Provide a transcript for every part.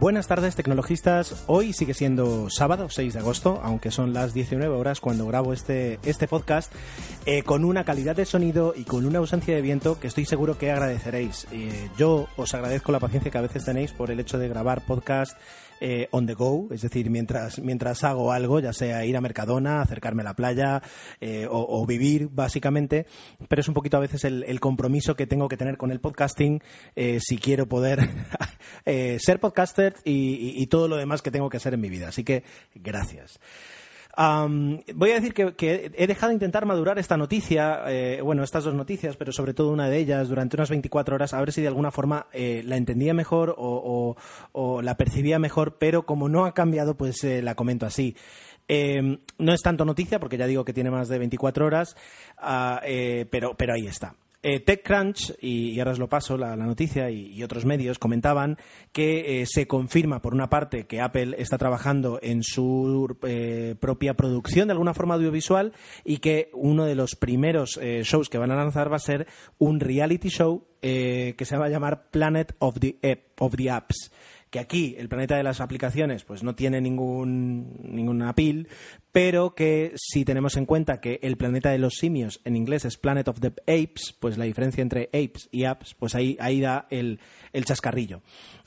Buenas tardes, tecnologistas. Hoy sigue siendo sábado, 6 de agosto, aunque son las 19 horas cuando grabo este, este podcast, eh, con una calidad de sonido y con una ausencia de viento que estoy seguro que agradeceréis. Eh, yo os agradezco la paciencia que a veces tenéis por el hecho de grabar podcast eh, on the go, es decir, mientras, mientras hago algo, ya sea ir a Mercadona, acercarme a la playa eh, o, vivir, básicamente, pero es un poquito a veces el, compromiso que tengo que tener con el podcasting eh, si quiero poder ser podcaster y, y todo lo demás que tengo que hacer en mi vida. Así que, gracias voy a decir que, he dejado de intentar madurar esta noticia, eh, bueno, estas dos noticias, pero sobre todo una de ellas durante unas 24 horas, a ver si de alguna forma eh, la entendía mejor o, la percibía mejor, pero como no ha cambiado, pues eh, la comento así. Em, no es tanto noticia, porque ya digo que tiene más de 24 horas, ah, pero, pero ahí está. Eh, TechCrunch, y, ahora os lo paso, la, noticia, y, otros medios comentaban que eh, se confirma, por una parte, que Apple está trabajando en su eh, propia producción de alguna forma audiovisual y que uno de los primeros shows que van a lanzar va a ser un reality show que se va a llamar Planet of the, of the Apps que aquí el planeta de las aplicaciones pues no tiene ningún ninguna pil, pero que si tenemos en cuenta que el planeta de los simios en inglés es Planet of the Apes, pues la diferencia entre apes y apps, pues ahí, ahí da el, chascarrillo.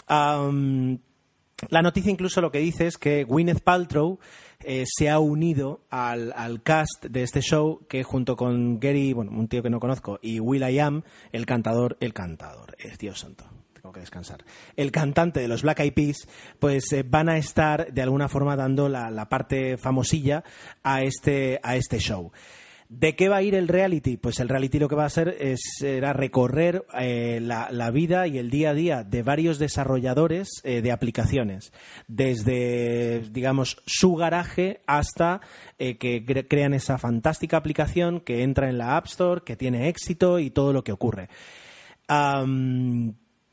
la noticia incluso lo que dice es que Gwyneth Paltrow eh, se ha unido al, al, cast de este show que junto con Gary, bueno, un tío que no conozco, y Will I Am, el cantador, el cantador, es Dios santo tengo que descansar. El cantante de los Black Eyed Peas, pues eh, van a estar de alguna forma dando la, parte famosilla a este, a este show. ¿De qué va a ir el reality? Pues el reality lo que va a hacer es será recorrer eh, la, vida y el día a día de varios desarrolladores eh, de aplicaciones, desde, digamos, su garaje hasta que crean esa fantástica aplicación que entra en la App Store, que tiene éxito y todo lo que ocurre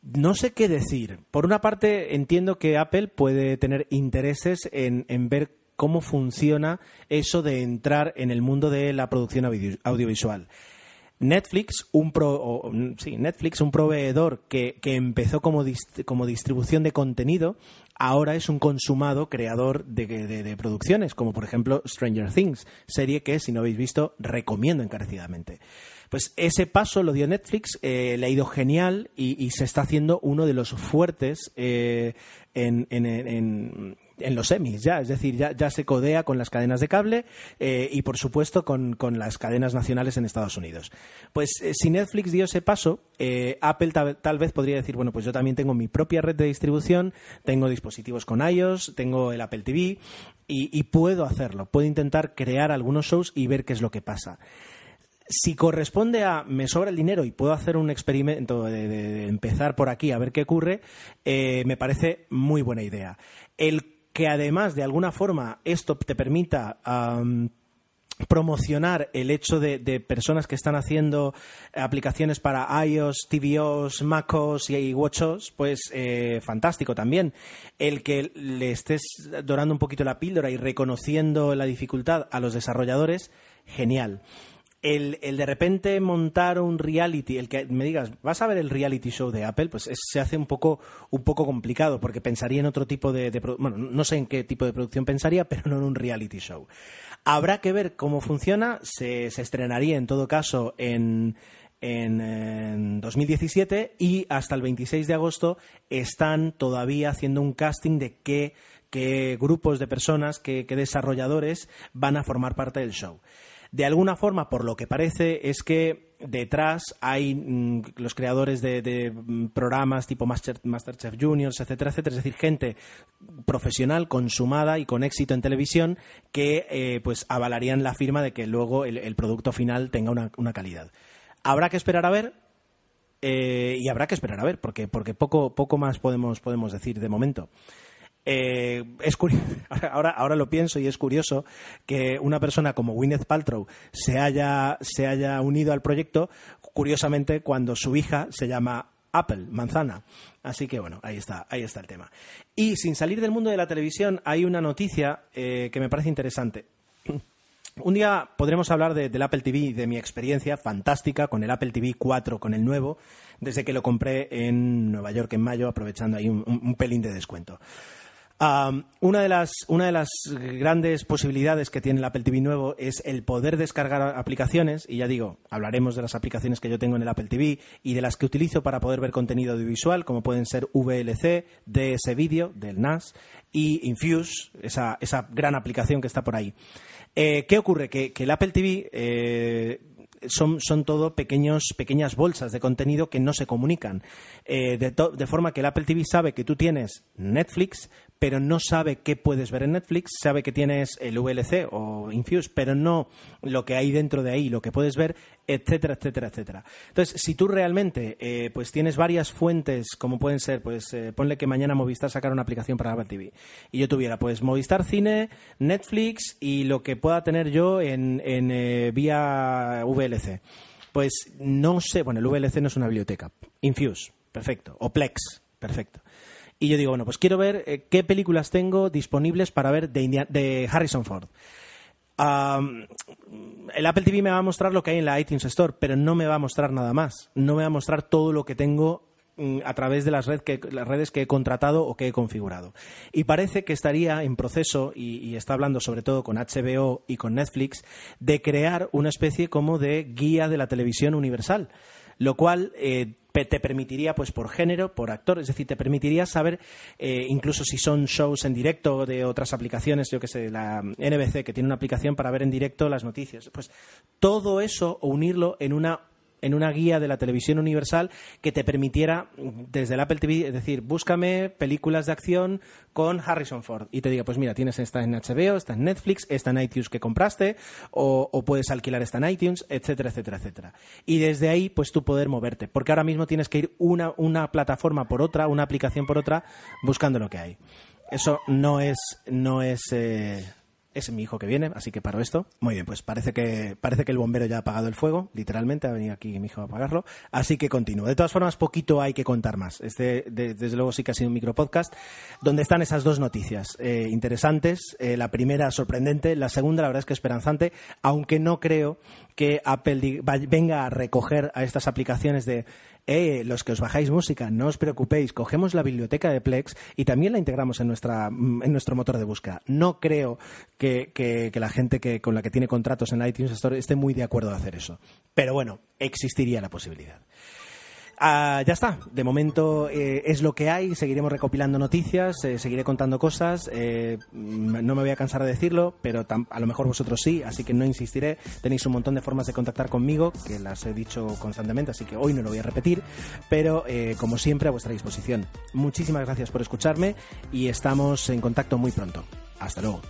no sé qué decir. Por una parte, entiendo que Apple puede tener intereses en, ver cómo funciona eso de entrar en el mundo de la producción audiovisual. Netflix, un, Netflix, un proveedor que, empezó como, como, distribución de contenido, ahora es un consumado creador de, de, producciones, como por ejemplo Stranger Things, serie que, si no habéis visto, recomiendo encarecidamente. Pues ese paso lo dio Netflix, eh, le ha ido genial y, se está haciendo uno de los fuertes eh, en, los semis ya, es decir, ya, se codea con las cadenas de cable eh, y por supuesto con, las cadenas nacionales en Estados Unidos. Pues si Netflix dio ese paso, Apple tal, vez podría decir, bueno, pues yo también tengo mi propia red de distribución, tengo dispositivos con iOS, tengo el Apple TV y puedo hacerlo, puedo intentar crear algunos shows y ver qué es lo que pasa si corresponde a me sobra el dinero y puedo hacer un experimento de, empezar por aquí a ver qué ocurre, eh, me parece muy buena idea. El que además de alguna forma esto te permita promocionar el hecho de, personas que están haciendo aplicaciones para iOS, tvOS, MacOS y WatchOS, pues eh, fantástico también. El que le estés dorando un poquito la píldora y reconociendo la dificultad a los desarrolladores, genial el, de repente montar un reality, el que me digas, vas a ver el reality show de Apple, pues se hace un poco, un poco complicado, porque pensaría en otro tipo de, bueno, no sé en qué tipo de producción pensaría, pero no en un reality show. Habrá que ver cómo funciona, se, se estrenaría en todo caso en, en, 2017 y hasta el 26 de agosto están todavía haciendo un casting de qué, qué grupos de personas, qué, qué desarrolladores van a formar parte del show. De alguna forma, por lo que parece, es que detrás hay mm, los creadores de, mm, programas tipo Master, Masterchef Juniors, etcétera, etcétera, es decir, gente profesional, consumada y con éxito en televisión que eh, pues avalarían la firma de que luego el, producto final tenga una, calidad. Habrá que esperar a ver, eh, y habrá que esperar a ver, porque, porque poco, poco más podemos, podemos decir de momento. Eh, es ahora, ahora lo pienso y es curioso que una persona como Gwyneth Paltrow se haya, se haya unido al proyecto, curiosamente cuando su hija se llama Apple, manzana. Así que bueno, ahí está, ahí está el tema. Y sin salir del mundo de la televisión, hay una noticia eh, que me parece interesante. Un día podremos hablar del Apple TV, de mi experiencia fantástica con el Apple TV 4, con el nuevo, desde que lo compré en Nueva York en mayo, aprovechando ahí un pelín de descuento una, de las, una de las grandes posibilidades que tiene el Apple TV nuevo es el poder descargar aplicaciones, y ya digo, hablaremos de las aplicaciones que yo tengo en el Apple TV y de las que utilizo para poder ver contenido audiovisual, como pueden ser VLC, DS Video, del NAS, y Infuse, esa, esa gran aplicación que está por ahí. Eh, ¿Qué ocurre? Que, el Apple TV eh, son, son todo pequeños, pequeñas bolsas de contenido que no se comunican. Eh, de, forma que el Apple TV sabe que tú tienes Netflix, pero no sabe qué puedes ver en Netflix, sabe que tienes el VLC o Infuse, pero no lo que hay dentro de ahí, lo que puedes ver, etcétera, etcétera, etcétera. Entonces, si tú realmente eh, pues tienes varias fuentes, como pueden ser, pues eh, ponle que mañana Movistar sacara una aplicación para Apple TV, y yo tuviera pues Movistar Cine, Netflix y lo que pueda tener yo en, en eh, vía VLC. Pues no sé, bueno, el VLC no es una biblioteca. Infuse, perfecto. O Plex, perfecto. Y yo digo, bueno, pues quiero ver eh, qué películas tengo disponibles para ver de, de Harrison Ford. el Apple TV me va a mostrar lo que hay en la iTunes Store, pero no me va a mostrar nada más. No me va a mostrar todo lo que tengo mm, a través de las, las redes que he contratado o que he configurado. Y parece que estaría en proceso, y, está hablando sobre todo con HBO y con Netflix, de crear una especie como de guía de la televisión universal, lo cual eh, te permitiría, pues por género, por actor, es decir, te permitiría saber, eh, incluso si son shows en directo de otras aplicaciones, yo que sé, la NBC, que tiene una aplicación para ver en directo las noticias, pues todo eso unirlo en una en una guía de la televisión universal que te permitiera desde el Apple TV, es decir, búscame películas de acción con Harrison Ford y te diga, pues mira, tienes esta en HBO, esta en Netflix, esta en iTunes que compraste o, puedes alquilar esta en iTunes, etcétera, etcétera, etcétera. Y desde ahí, pues tú poder moverte, porque ahora mismo tienes que ir una, una plataforma por otra, una aplicación por otra, buscando lo que hay. Eso no es, no es, eh, es mi hijo que viene, así que paro esto. Muy bien, pues parece que, parece que el bombero ya ha apagado el fuego, literalmente, ha venido aquí mi hijo a apagarlo, así que continúo. De todas formas, poquito hay que contar más. Este, desde luego, sí que ha sido un micropodcast, donde están esas dos noticias eh, interesantes. Eh, la primera, sorprendente, la segunda, la verdad es que esperanzante, aunque no creo que Apple venga a recoger a estas aplicaciones de eh, los que os bajáis música, no os preocupéis, cogemos la biblioteca de Plex y también la integramos en, nuestra, mm, en nuestro motor de búsqueda. No creo que, que, la gente que, con la que tiene contratos en iTunes Store esté muy de acuerdo de hacer eso. Pero bueno, existiría la posibilidad. Ah, ya está, de momento eh, es lo que hay, seguiremos recopilando noticias, eh, seguiré contando cosas, eh, no me voy a cansar de decirlo, pero a lo mejor vosotros sí, así que no insistiré, tenéis un montón de formas de contactar conmigo, que las he dicho constantemente, así que hoy no lo voy a repetir, pero como siempre a vuestra disposición. Muchísimas gracias por escucharme y estamos en contacto muy pronto. Hasta luego.